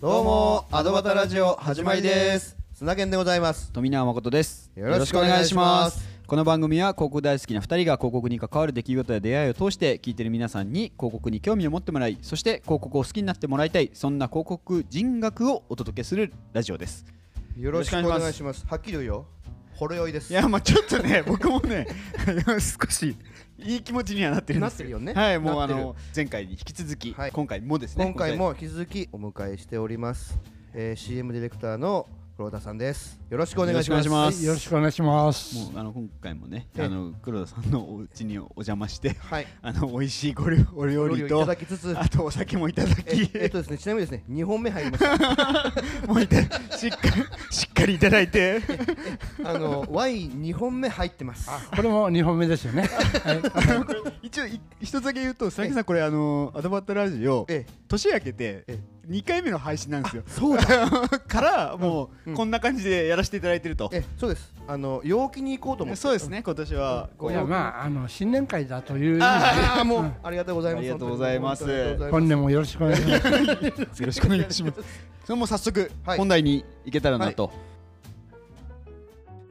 どうもアドバタラジオ始まりです。砂健でございます。富永誠です。よろしくお願いします。この番組は広告大好きな2人が広告に関わる出来事や出会いを通して聞いてる皆さんに広告に興味を持ってもらいそして広告を好きになってもらいたいそんな広告人学をお届けするラジオです。よろしくお願いします。はっきり言うよ。ほろ酔いです。いやまあちょっとね僕もね 少しいい気持ちにはなってるなってるよね。はいもうあの前回に引き続き、はい。今回もですね今回も引き続きお迎えしております、えー、CM ディレクターの黒田さんです。よろしくお願いします。よろしくお願いします。よろしくお願いします。もうあの今回もねええ。あの黒田さんのお家にお邪魔してはい。あの美味しいご料お料お料理とだきつつ。あとお酒もいただえき。えっとですねちなみにですね2本目入りました。もういたしっかりしっかりいただいて。あのワイン2本目入ってます。これも二本目ですよね。はい、一応い一つだけ言うと佐々木さんこれあのアドバットラジオえ年明けてえ2回目の配信なんですよ。そうだ。からもうこんな感じでやらせていただいてると。えそうです。あの陽気に行こうと思って。そうですね今年は。うん。いやまああの新年会だというああもう。ありがとうございます。ありがとうございます。本年もよろしくお願いします。よろしくお願いします。それも早速はい。本題に行けたらなと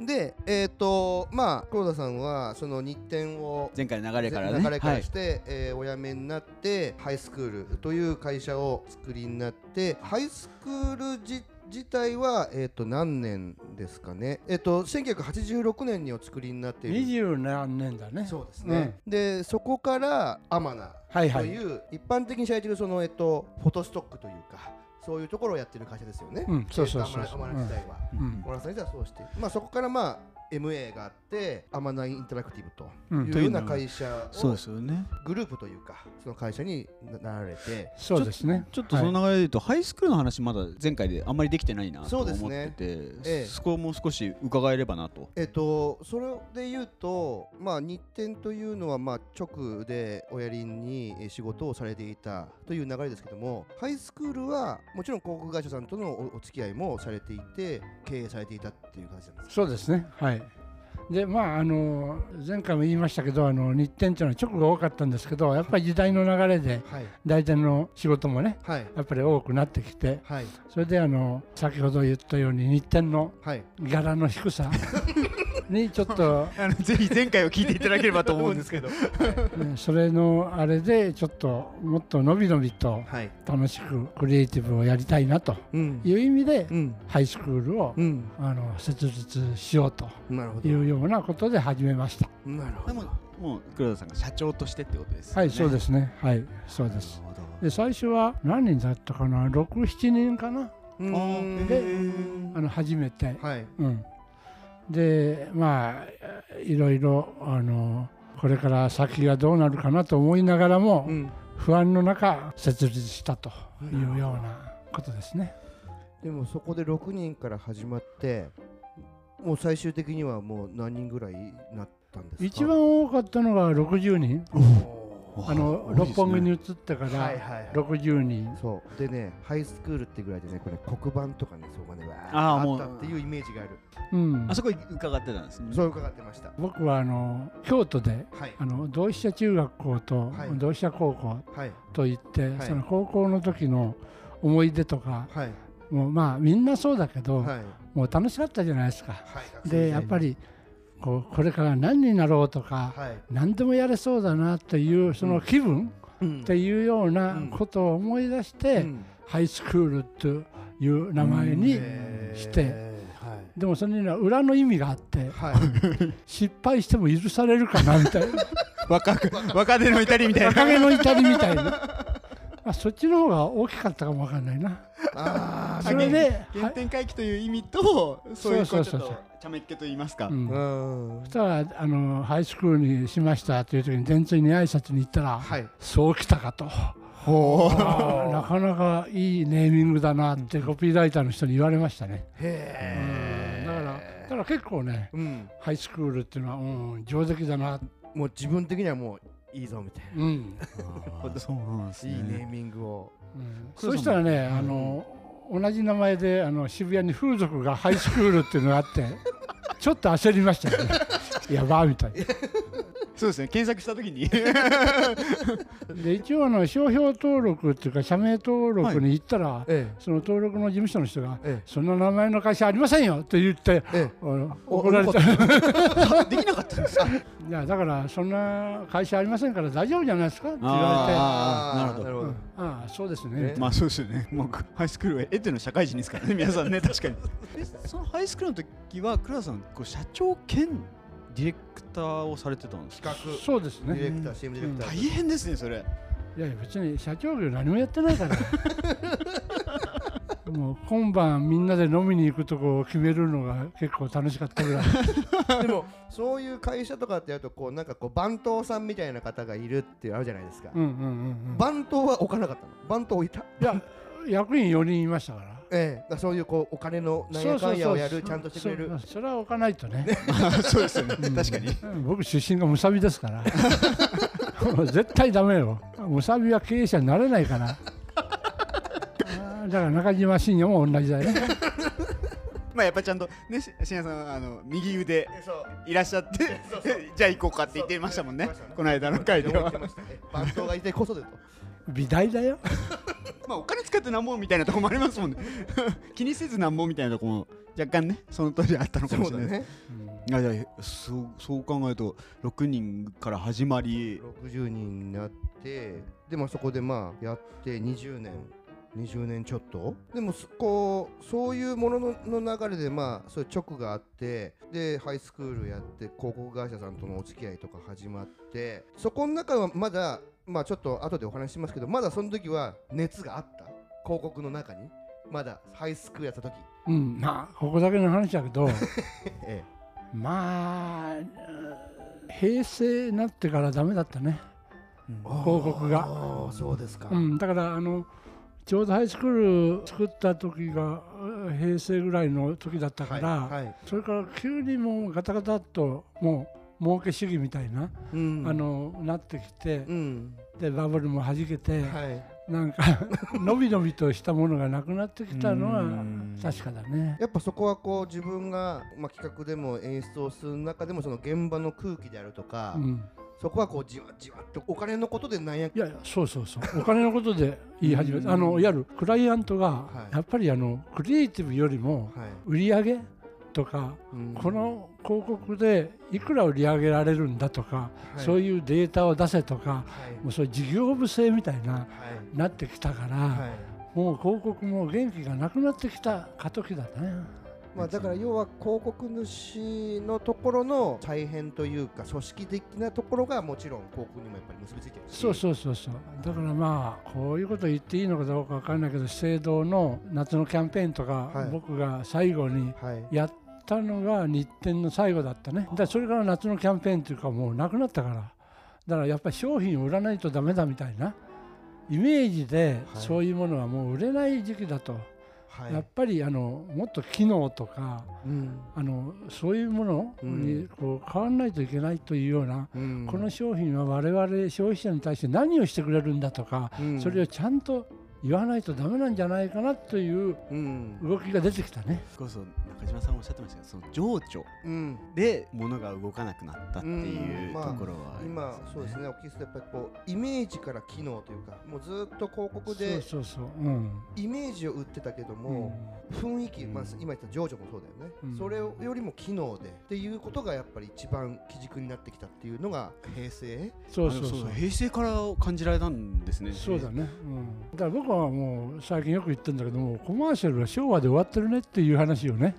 でえっ、とまあ黒田さんはその日展を前回の流れからね。流れかはい。らして、えーお辞めになってハイスクールという会社を作りになってハイスクール自自体は、えー、と何年ですかね、えー、と1986年にお作りになっている。二十何年だね。そうですね、でそこからアマナはいはい。とい。う一般的に知られているその、えっと、フォトストックというかそういうところをやってる会社ですよね。うんそうそうそうえーとアマナアマナ自体は。うんオラさん自体はそうしてまあそこからまあ MA があってアマナインタラクティブとうんいうような会社をそうですよね。グループというかその会社になられてそうですね。ちょっとその流れで言うと、ハイスクールの話まだ前回であんまりできてないなとそう思ってですねてええ。そこも少し伺えればなと。えっとそれで言うとまあ日展というのはまあ直で親輪にえー仕事をされていたという流れですけどもハイスクールはもちろん広告会社さんとのおお付き合いもされていて経営されていたっていう感じなんですか？そうですね。はい。でまああの前回も言いましたけどあの日展っていうのは直が多かったんですけどやっぱり時代の流れではい。大体の仕事もねはい。やっぱり多くなってきてはい。それであの先ほど言ったように日展のはい。柄の低さ にちょっと。あのぜひ前回を聞いていただければと思うんですけど。ねそれのあれでちょっともっとのびのびとはい。楽しくクリエイティブをやりたいなと。うん。いう意味でうん。ハイスクールをうん。あの設立しようと。いうようなことで始めました。なるほど。でももう黒田さんが社長としてってことですよね。はい、そうですね。はい、そうです。なるほど。で最初は何人だったかな、6、7人かな、でへあの初めて。ーはい。うん。で、まあいろいろあのこれから先がどうなるかなと思いながらも、うん。不安の中設立したというようなことですね。でもそこで6人から始まってもう最終的にはもう何人ぐらいなったんですか？一番多かったのが60人、あの六本木に移ってかはいらはいはい。60人。そう。でねハイスクールってぐらいでねこれ黒板とかねそうがねわーあったっていうイメージがある。うん。あ、そこ伺ってたんですね。そう伺ってました。僕はあの京都ではい。あの同志社中学校とはい。同志社高校はい。といって、はい。その高校の時の思い出とかはい。もうまあみんなそうだけど、はい。もう楽しかったじゃないですか。はい。でやっぱりこうこれから何になろうとか、はい。何でもやれそうだなっていうその気分うん。っていうようなうん。ことを思い出して、うん。ハイスクールという名前に、してはい。でもそれには裏の意味があってはい。失敗しても許されるかなみたいな。若く若手の至りみたいな。若気の至りみたいな、まあ、そっちの方が大きかったかもわかんないな。あそれで、は原点回帰という意味とそういうこそうそうそううちょっと茶目っ気と言いますか、うん。ーうん。そしたらあのハイスクールにしましたという時に電通に挨拶に行ったら、はい。そうきたかと。ほあーなかなかいいネーミングだなってコピーライターの人に言われましたね、へうん。だからだから結構ねうん。ハイスクールっていうのは、うん、上出来だな、もう自分的にはもういいぞみたいな。うん。そうなんですいいネーミングを。うん。そしたらね、あの同じ名前であの渋谷に風俗がハイスクールっていうのがあってちょっと焦りましたね。やばーみたいな。そうですね。検索した時に。で一応あの商標登録っていうか社名登録に行ったら、えその登録の事務所の人がええ「そんな名前の会社ありませんよ」と言ってええ。怒られた。できなかったんですか？いやだからそんな会社ありませんから大丈夫じゃないですかって言われて。あーなるほど。うんなるほど。ああそうですね。えまあそうですよね。もうハイスクールはエテの社会人ですからね皆さんね確かに。えそのハイスクールの時は倉田さんこう社長兼ディレクターをされてたんですか？企画。そうですね。ディレクター CM ディレクタ大ー変ですねそれ。いやいや別に社長業何もやってないから。もう今晩みんなで飲みに行くとこを決めるのが結構楽しかったぐらい。でもそういう会社とかってやるとこうなんかこう番頭さんみたいな方がいるっていうのあるじゃないですか。うんうんうんうん。番頭は置かなかったの？番頭置いた？いや役員4人いましたからええ。そういうこうお金のなんやかんやをやるちゃんとしてくれる。そうそ れは置かないとね。そうですよね。うん。確かに。うん。僕出身がむさびですから。もう絶対ダメよ。むさびは経営者になれないから。だから中島信也も同じだよね。まあやっぱちゃんとねししんやさんはあの右腕いらっしゃってじゃあ行こうかって言ってましたもんね。この間の回では。言ってました。ね番頭がいてこそでと美大だよ。まあお金使ってなんぼみたいなとこもありますもんね。気にせずなんぼみたいなとこも若干ねその通りあったのかもしれないです。そうだね。いやいやそうそう考えると6人から始まり。60人になってでもそこでまあやって20年20年ちょっと？でもそこうそういうもののの流れでまあそういう直があってでハイスクールやって広告会社さんとのお付き合いとか始まってそこの中はまだまあちょっと後でお話ししますけどまだその時は熱があった？広告の中に？まだハイスクールやった時？うんまあここだけの話だけど えまあうん平成になってからダメだったね、広告が。そうですか、うん、だからあのちょうどハイスクール作った時がうん平成ぐらいの時だったから、はいはい。それから急にもうガタガタっともう儲け主義みたいな、うん。あのなってきてう、ん。でバブルもはじけて、はい。なんか のびのびとしたものがなくなってきたのはうん。確かだね。やっぱそこはこう自分が、まあ、企画でも演出をする中でもその現場の空気であるとか、うん、そこはこうじわじわっとお金のことでなんやいやいやそうそうそう。お金のことで言い始めうん。たあのいわゆるクライアントがはい。やっぱりあのクリエイティブよりもはい、売り上げとかうん。この広告でいくら売り上げられるんだとか、はい。そういうデータを出せとかはい。もうそういう事業部制みたいなはい。なってきたから、はい。もう広告も元気がなくなってきた過渡期だね。まあ、だから要は広告主のところの大変というか組織的なところがもちろん広告にもやっぱり結びついてるし。そうそうそうそう。だからまあこういうこと言っていいのかどうかわかんないけど資生堂の夏のキャンペーンとか、はい。僕が最後にはいやったのが日展の最後だったね。だそれから夏のキャンペーンっていうかもうなくなったから。だからやっぱり商品を売らないとダメだみたいなイメージではい。そういうものはもう売れない時期だと、はい。やっぱりあのもっと機能とかうん。あのそういうものにこう変わらないといけないというような、うん。この商品は我々消費者に対して何をしてくれるんだとか、うん。それをちゃんと言わないとダメなんじゃないかなといううん。動きが出てきたね。こそ中島さんおっしゃってましたけどその情緒うん。で物が動かなくなったっていううん。まあところはあり今ますよね。そうですね。お聞きするとやっぱりこうイメージから機能というかもうずっと広告でそうそうそう、うん。イメージを売ってたけども、雰囲気、まあ、今言った情緒もそうだよね、うん。それよりも機能でっていうことがやっぱり一番基軸になってきたっていうのが平成？そうそうそう。平成から感じられたんですね。そうだね、うん、だから僕はもう最近よく言ってるんだけどもコマーシャルは昭和で終わってるねっていう話をね。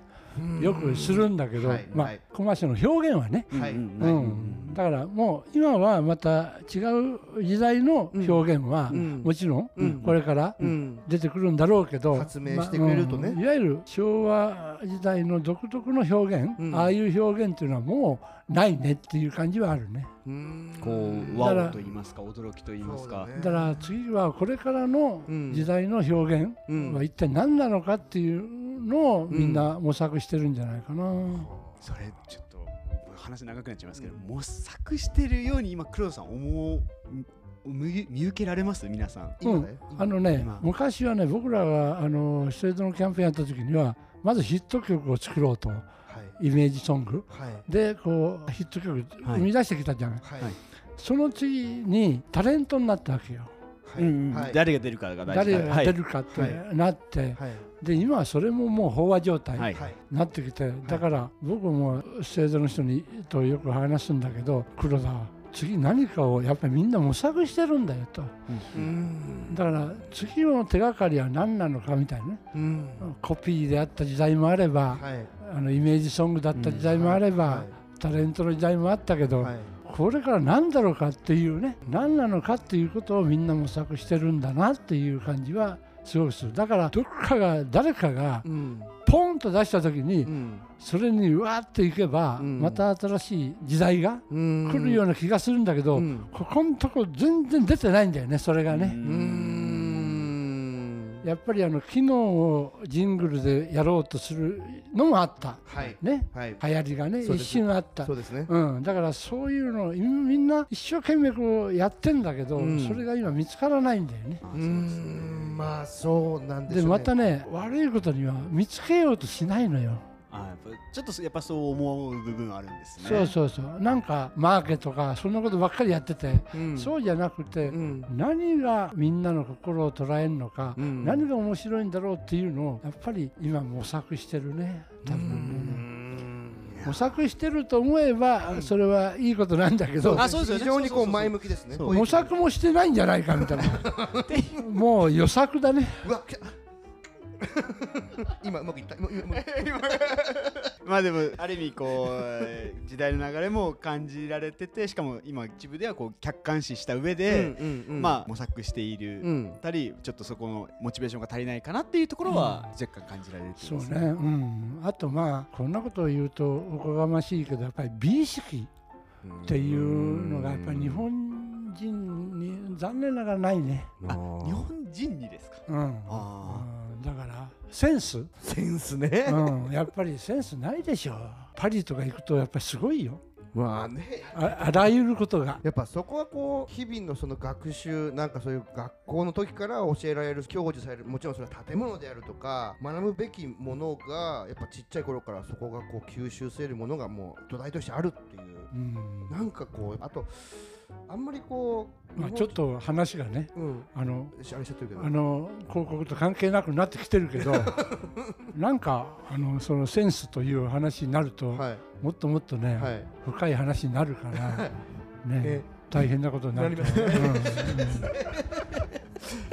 よくするんだけど、まあ、コマーシャルの表現はね、はい。うんだからもう今はまた違う時代の表現はうん。もちろんうん。これからうん。出てくるんだろうけど、発明してくれるとね。まあうん。いわゆる昭和時代の独特の表現、うん。ああいう表現っていうのはもうないねっていう感じはあるね。うん。こうワオと言いますか驚きと言いますか。だね。だから次はこれからのうん。時代の表現うん。は一体何なのかっていうのをみんな模索してるんじゃないかな。それちょっと話長くなっちゃいますけど、模索してるように今黒田さん思う見見受けられます？皆さん。今ねあのね今。昔はね僕らがあの資生堂のキャンペーンやった時にはまずヒット曲を作ろうと。はい。イメージソング。はい。でこうヒット曲はい。生み出してきたじゃない、はい。はい。その次にタレントになったわけよ誰が出るかが大事。誰が出るるかってはいなって、はい。で今はそれももう飽和状態はい。にはいなってきて、だから僕も生徒の人にとよく話すんだけど黒田次何かをやっぱりみんな模索してるんだよと。うん。だから次の手がかりは何なのかみたいなね。うん。コピーであった時代もあればはい。あのイメージソングだった時代もあれば、はタレントの時代もあったけど、いはいこれから何だろうかっていうね何なのかっていうことをみんな模索してるんだなっていう感じはすごくする。だからどっかが誰かがうん。ポンと出した時にうん。それにうわーっていけばうん。また新しい時代がうん。来るような気がするんだけどうん。ここのとこ全然出てないんだよねそれがうね。うんやっぱりあの機能をジングルでやろうとするのもあった。はい。ね。はい。流行りがね一瞬あった。そうですね。うん、だからそういうのみみんな一生懸命こうやってんだけど、うん。それが今見つからないんだよね。うーん。まあそうなんでしょうね。でまたね悪いことには見つけようとしないのよ。ちょっとやっぱそう思う部分あるんですね。そうそうそう。なんかマーケとかそんなことばっかりやってて、うん。そうじゃなくて、うん。何がみんなの心を捉えるのか、うん。何が面白いんだろうっていうのをやっぱり今模索してるね。多分ね。模索してると思えばそれはいいことなんだけど、あそうです非常にこそう前向きですね。模索もしてないんじゃないかみたいな。もう予策だね。うわ 今うまくいった？今今今。まあでもある意味こう時代の流れも感じられててしかも今自分ではこう客観視した上で、まあ模索している、うんたりちょっとそこのモチベーションが足りないかなっていうところは若干感じられるっていそうね、うん、あとまあこんなことを言うとおこがましいけどやっぱり美意識っていうのがやっぱり日本人に残念ながらないね、あ日本人にですか？うん。あうん。だからセンス、センスね。うん、やっぱりセンスないでしょ。パリとか行くとやっぱりすごいよ。まあね。ああらゆることが。やっぱそこはこう日々のその学習なんかそういう学校の時から教えられる享受されるもちろんそれは建物であるとか学ぶべきものがやっぱちっちゃい頃からそこがこう吸収せるものがもう土台としてあるっていう。うん。なんかこうあとあんまりこうまあ、ちょっと話がねうん。あのあの広告と関係なくなってきてるけど なんかあのそのセンスという話になると、はい。もっともっとね、はい。深い話になるから、ね。え大変なことになりますね。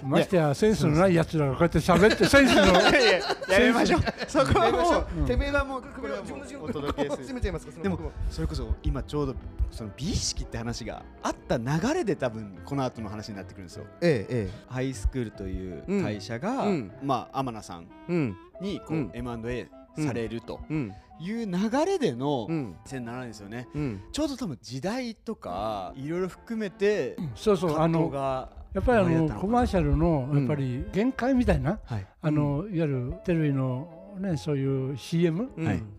ましてやセンスのないやつらがこうやって喋ってセンスのやいややめましょう。そこはもうう。てめえがもう首を自分の自分お届けする締めちゃいますかそのでもそれこそ今ちょうどその美意識って話があった流れで多分この後の話になってくるんですよえええハイスクールという会社が、まあ天野さんえうんにこう、うん M&A されるとうん。いう流れでのうん。2007年ですよね。うん。ちょうど多分時代とかいろいろ含めてそうそうあのがやっぱりあのコマーシャルのやっぱり限界みたいな、はい。あのいわゆるテレビのねそういう CM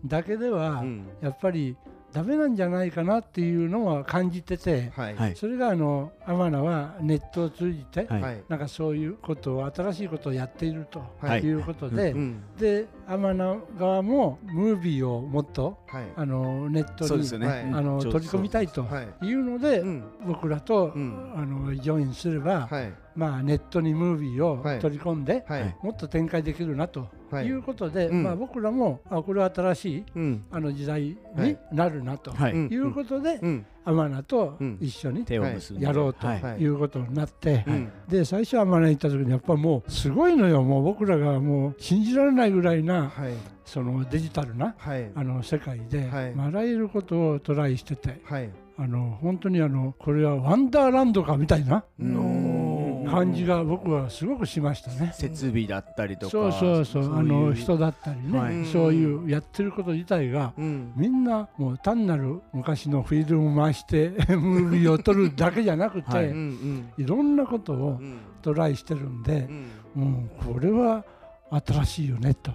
だけでは、うん。やっぱりダメなんじゃないかなっていうのは感じてて、はい。はい。それがあの天野はネットを通じて、はい。はい。なんかそういうことを新しいことをやっているとはい。いうことで、うんで天野側もムービーをもっとはい。あのネットにね、あの取り込みたいとはい。いうので、うん。僕らと、うん。あのジョインすれば、はいまあ、ネットにムービーをはい。取り込んで、はい。もっと展開できるなとはい。いうことで、うん。まあ、僕らもあこれは新しいうん。あの時代にはい。なるなとはい。うん。いうことで、うん。天野とうん。一緒に手を結んで。やろうとはい。はいいうことになって、うん。で最初天野に行った時にやっぱもうすごいのよ。もう僕らがもう信じられないぐらいなはい。そのデジタルなはい。あの世界で、はい。まああらゆることをトライしててはい。あの本当にあのこれはワンダーランドかみたいなの感じが僕はすごくしましたね。設備だったりとかそうそうそう。あの人だだったりね、はい。そういうやってること自体がうん。みんなもう単なる昔のフィルム回して ムービーを撮るだけじゃなくて、はいろんなことをうん。トライしてるんでう、ん。うん、これは新しいよねと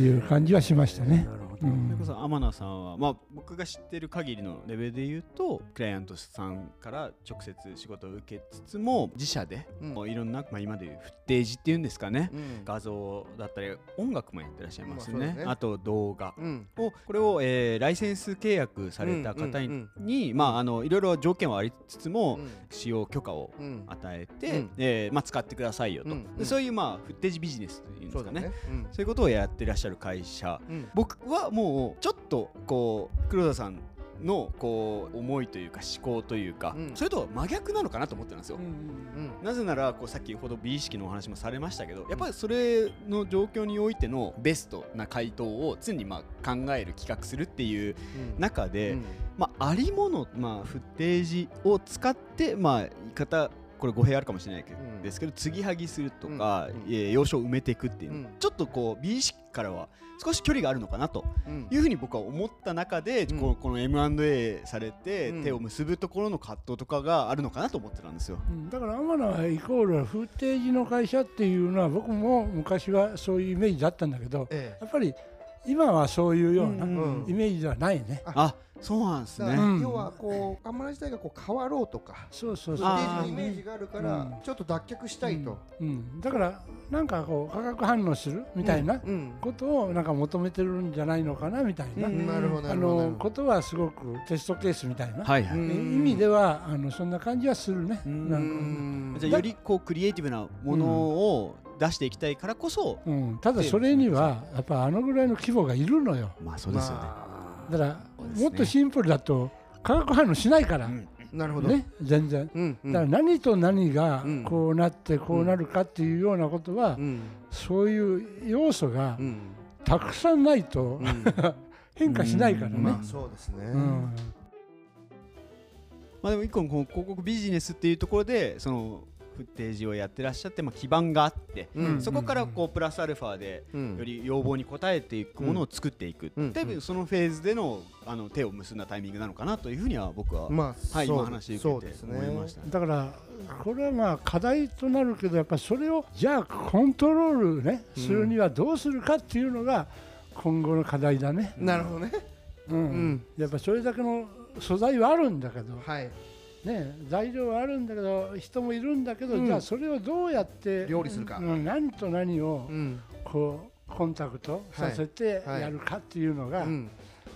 いう感じはしましたね。なるほど。うん。それこそ天野さんは、まあ、僕が知ってる限りのレベルで言うとクライアントさんから直接仕事を受けつつも自社で、うん。もういろんな、まあ、今でいうフッテージっていうんですかね、うん。画像だったり音楽もやってらっしゃいますよね,、まあと動画。うん。をこれを、えーライセンス契約された方に,、いろいろ条件はありつつも、うん。使用許可をうん。与えて、うん。えーまあ、使ってくださいよと、うんうん。でそういう、まあ、フッテージビジネスというんですかね。そうだね。うん。そういうことをやってらっしゃる会社。うん。僕はもうちょっとこう黒田さんのこう思いというか思考というか、うん。それとは真逆なのかなと思ってるんですよ。うんなぜならこうさっきほど美意識のお話もされましたけどやっぱりそれの状況においてのベストな回答を常にまあ考える企画するっていううん。中で、うん。まあ、ありもの、まあ、フッテージを使って、まあ、言い方これ語弊あるかもしれないけど、うん。ですけど継ぎはぎするとか、うん。えー要所を埋めていくっていう、うん。ちょっとこう美意識からは少し距離があるのかなとうん。いうふうに僕は思った中で、うん。この M&A されてうん。手を結ぶところの葛藤とかがあるのかなと思ってたんですよ。うん。だから天野イコールフーテージの会社っていうのは僕も昔はそういうイメージだったんだけどえやっぱり今はそういうようなうん。イメージではないね。あそうなんですね。要はこうアマラ自体がこう変わろうとかそうそうそう。イメージがあるからうん。ちょっと脱却したいと。うん、だからなんかこう化学反応するみたいなうん。ことをなんか求めてるんじゃないのかなみたいな、うん。なるほどなあのことはすごくテストケースみたいな、はい意味ではあのそんな感じはするね。うん。なんか。うん。じゃあよりこうクリエイティブなものを出していきたいからこそ、うん、ただそれにはやっぱあのぐらいの規模がいるのよ。まあそうですよね。まだからもっとシンプルだと化学反応しないから、なるほど。ね全然。うんうん。だから何と何がうん。こうなってこうなるかっていうようなことは、うん。そういう要素がうん。たくさんないとうん。変化しないからね。まあそうですね。うん。まあでも一個のこの広告ビジネスっていうところでそのフッテージをやってらっしゃって、まあ、基盤があって、うん。そこからこうプラスアルファでうん。より要望に応えていくものを作っていく、うん。多分そのフェーズでのあの手を結んだタイミングなのかなというふうには僕は、まあはい、今話そ受けてうですね。思いました。ね。だからこれはまあ課題となるけどやっぱりそれをじゃあコントロールねうん。するにはどうするかっていうのが今後の課題だね。なるほどね。うん。うん。やっぱそれだけの素材はあるんだけど、はいね、材料はあるんだけど人もいるんだけど、うん。じゃあそれをどうやって料理するか。うん何と何をうん。こうコンタクトさせてはい。やるかっていうのが、うん。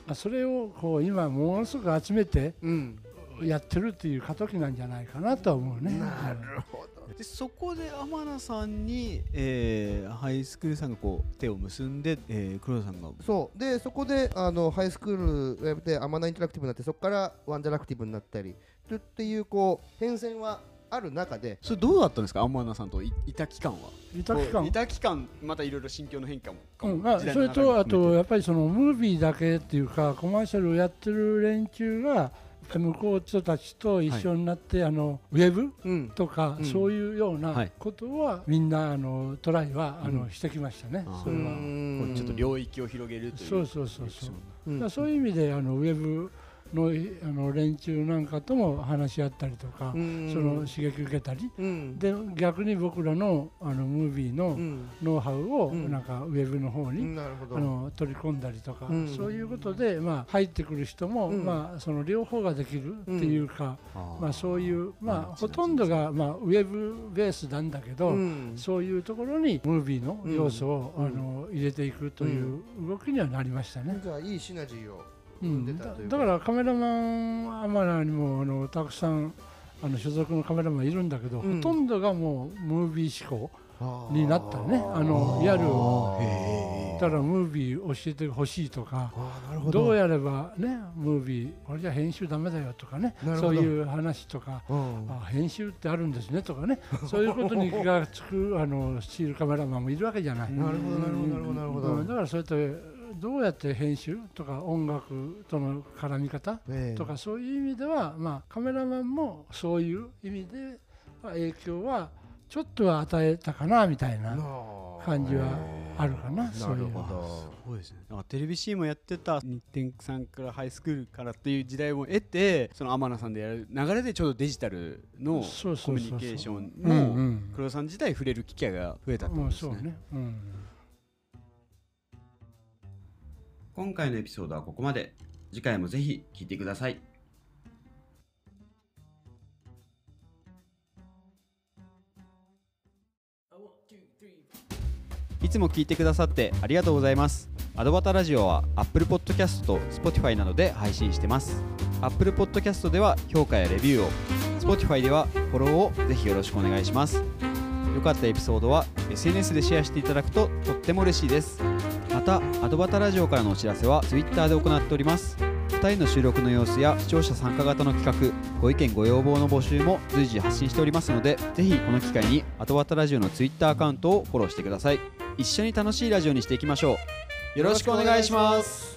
まあそれをこう今ものすごく集めてうん。やってるっていう過渡期なんじゃないかなとは思うね。なるほど。でそこで天野さんに、えーハイスクールさんがこう手を結んで、えー黒田さんが。そう。でそこであのハイスクールウェブでアマナインタラクティブになってそこからワンダラクティブになったりっていうこう変遷はある中でそれどうだったんですか？天野さんといいた期間は。いた期間？いた期間またいろいろ心境の変化も。うんまあ、それとあとやっぱりそのムービーだけっていうかコマーシャルをやってる連中が向こう人たちと一緒になって、あのウェブ？うん。とか、うん。そういうようはない。ことは、みんなあのトライはあの、うん。してきましたね。それは。ちょっと領域を広げるという。そうそうそうそう。うん。そういう意味であのウェブのあの連中なんかとも話し合ったりとか、うん。その刺激受けたり。うん。で逆に僕らのあのムービーうのん。ノウハウをうん。なんかウェブの方に、なるほど。あの取り込んだりとか、うん。そういうことで、まあ、入ってくる人も、うん。まあ、その両方ができるっていうか、まあ、そういう、まあ、うん。ほとんどが、まあ、ウェブベースなんだけど、うん。そういうところにムービーの要素を、うん。あの入れていくという動きにはなりましたね。じゃあいいシナジーをう生ん。だたというだからカメラマンアマナにもあのたくさんあの所属のカメラマンいるんだけど、うん。ほとんどがもうムービー思考になったね。あのいわゆる。へー。だからムービー教えてほしいとかど。どうやればねムービーこれじゃ編集ダメだよとかねそういう話とかうん。あ編集ってあるんですねとかね。そういうことに気がつくあのスチールカメラマンもいるわけじゃない。なるほどなるほどなるほどだからそうやってどうやって編集とか音楽との絡み方ええ。とかそういう意味では、まあ、カメラマンもそういう意味でまあ影響はちょっとは与えたかなみたいな感じはあるかなそういうのは。なるほど。そうですね。なんかテレビ C もやってた日天さんからハイスクールからっていう時代も得て、その天野さんでやる流れでちょうどデジタルのそうコミュニケーションもん黒田さん自体触れる機会が増えたってこもとですね、うん、今回のエピソードはここまで。次回もぜひ聞いてください。いつも聞いてくださってありがとうございます。アドバタラジオは Apple Podcast と Spotify などで配信してます。Apple Podcast では評価やレビューを。Spotify ではフォローをぜひよろしくお願いします。良かったエピソードは SNS でシェアしていただくととっても嬉しいです。たアドバタラジオからのお知らせは Twitter で行っております。2人の収録の様子や視聴者参加型の企画ご意見ご要望の募集も随時発信しておりますのでぜひこの機会にアドバタラジオの Twitter アカウントをフォローしてください。一緒に楽しいラジオにしていきましょう。よろしくお願いします。